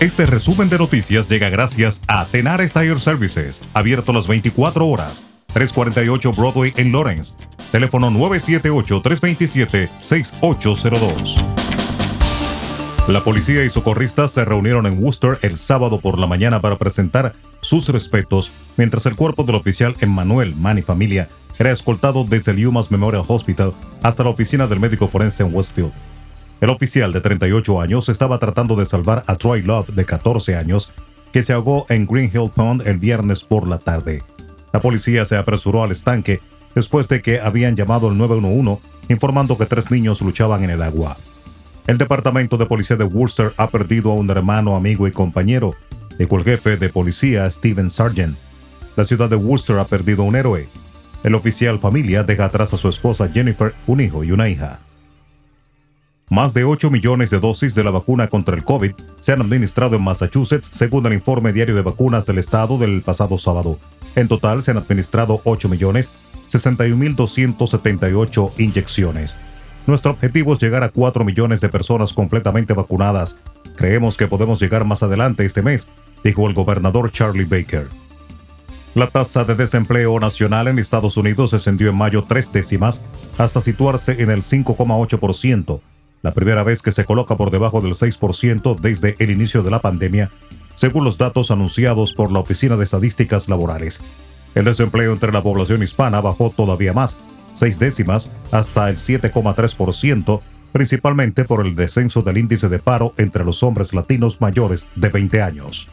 Este resumen de noticias llega gracias a Tenar Tire Services, abierto las 24 horas. 348 Broadway en Lawrence. Teléfono 978-327-6802. La policía y socorristas se reunieron en Worcester el sábado por la mañana para presentar sus respetos, mientras el cuerpo del oficial Emmanuel Manny Familia era escoltado desde el UMass Memorial Hospital hasta la oficina del médico forense en Westfield. El oficial de 38 años estaba tratando de salvar a Troy Love de 14 años, que se ahogó en Green Hill Pond el viernes por la tarde. La policía se apresuró al estanque después de que habían llamado al 911 informando que tres niños luchaban en el agua. El departamento de policía de Worcester ha perdido a un hermano, amigo y compañero, dijo el jefe de policía Steven Sargent. La ciudad de Worcester ha perdido un héroe. El oficial familia deja atrás a su esposa Jennifer, un hijo y una hija. Más de 8 millones de dosis de la vacuna contra el COVID se han administrado en Massachusetts, según el informe diario de vacunas del estado del pasado sábado. En total se han administrado 8 millones 61.278 inyecciones. Nuestro objetivo es llegar a 4 millones de personas completamente vacunadas. Creemos que podemos llegar más adelante este mes, dijo el gobernador Charlie Baker. La tasa de desempleo nacional en Estados Unidos descendió en mayo tres décimas hasta situarse en el 5,8%, la primera vez que se coloca por debajo del 6% desde el inicio de la pandemia, según los datos anunciados por la Oficina de Estadísticas Laborales. El desempleo entre la población hispana bajó todavía más, seis décimas, hasta el 7,3%, principalmente por el descenso del índice de paro entre los hombres latinos mayores de 20 años.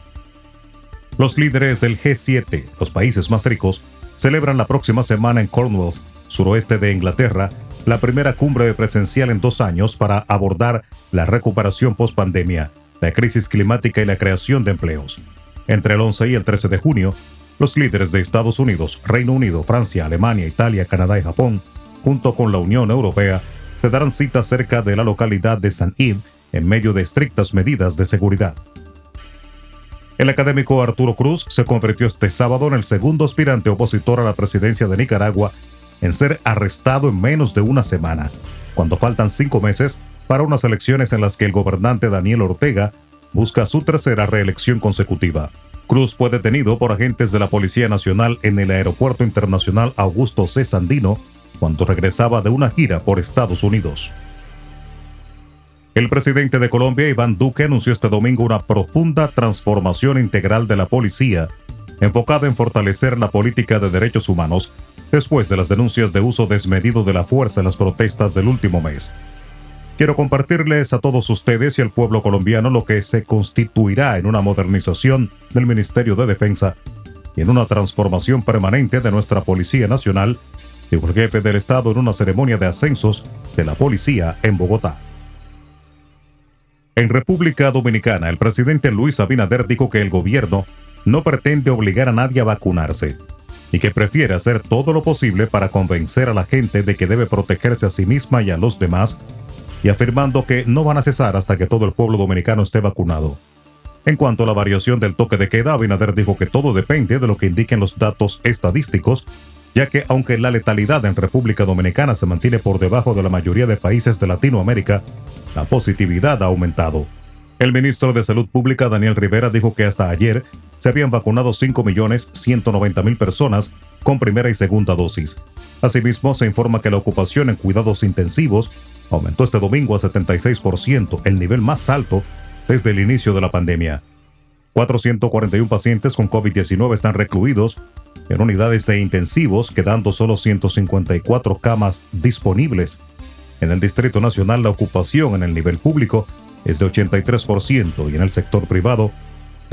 Los líderes del G7, los países más ricos, celebran la próxima semana en Cornwall, suroeste de Inglaterra, la primera cumbre presencial en dos años para abordar la recuperación post-pandemia, la crisis climática y la creación de empleos. Entre el 11 y el 13 de junio, los líderes de Estados Unidos, Reino Unido, Francia, Alemania, Italia, Canadá y Japón, junto con la Unión Europea, se darán cita cerca de la localidad de San Yves en medio de estrictas medidas de seguridad. El académico Arturo Cruz se convirtió este sábado en el segundo aspirante opositor a la presidencia de Nicaragua en ser arrestado en menos de una semana, cuando faltan cinco meses para unas elecciones en las que el gobernante Daniel Ortega busca su tercera reelección consecutiva. Cruz fue detenido por agentes de la Policía Nacional en el Aeropuerto Internacional Augusto C. Sandino cuando regresaba de una gira por Estados Unidos. El presidente de Colombia, Iván Duque, anunció este domingo una profunda transformación integral de la policía, enfocada en fortalecer la política de derechos humanos después de las denuncias de uso desmedido de la fuerza en las protestas del último mes. Quiero compartirles a todos ustedes y al pueblo colombiano lo que se constituirá en una modernización del Ministerio de Defensa y en una transformación permanente de nuestra Policía Nacional, dijo el jefe del Estado en una ceremonia de ascensos de la policía en Bogotá. En República Dominicana, el presidente Luis Abinader dijo que el gobierno no pretende obligar a nadie a vacunarse, y que prefiere hacer todo lo posible para convencer a la gente de que debe protegerse a sí misma y a los demás, y afirmando que no van a cesar hasta que todo el pueblo dominicano esté vacunado. En cuanto a la variación del toque de queda, Abinader dijo que todo depende de lo que indiquen los datos estadísticos, ya que aunque la letalidad en República Dominicana se mantiene por debajo de la mayoría de países de Latinoamérica, la positividad ha aumentado. El ministro de Salud Pública, Daniel Rivera, dijo que hasta ayer se habían vacunado 5.190.000 personas con primera y segunda dosis. Asimismo, se informa que la ocupación en cuidados intensivos aumentó este domingo a 76%, el nivel más alto desde el inicio de la pandemia. 441 pacientes con COVID-19 están recluidos en unidades de intensivos, quedando solo 154 camas disponibles. En el Distrito Nacional la ocupación en el nivel público es de 83% y en el sector privado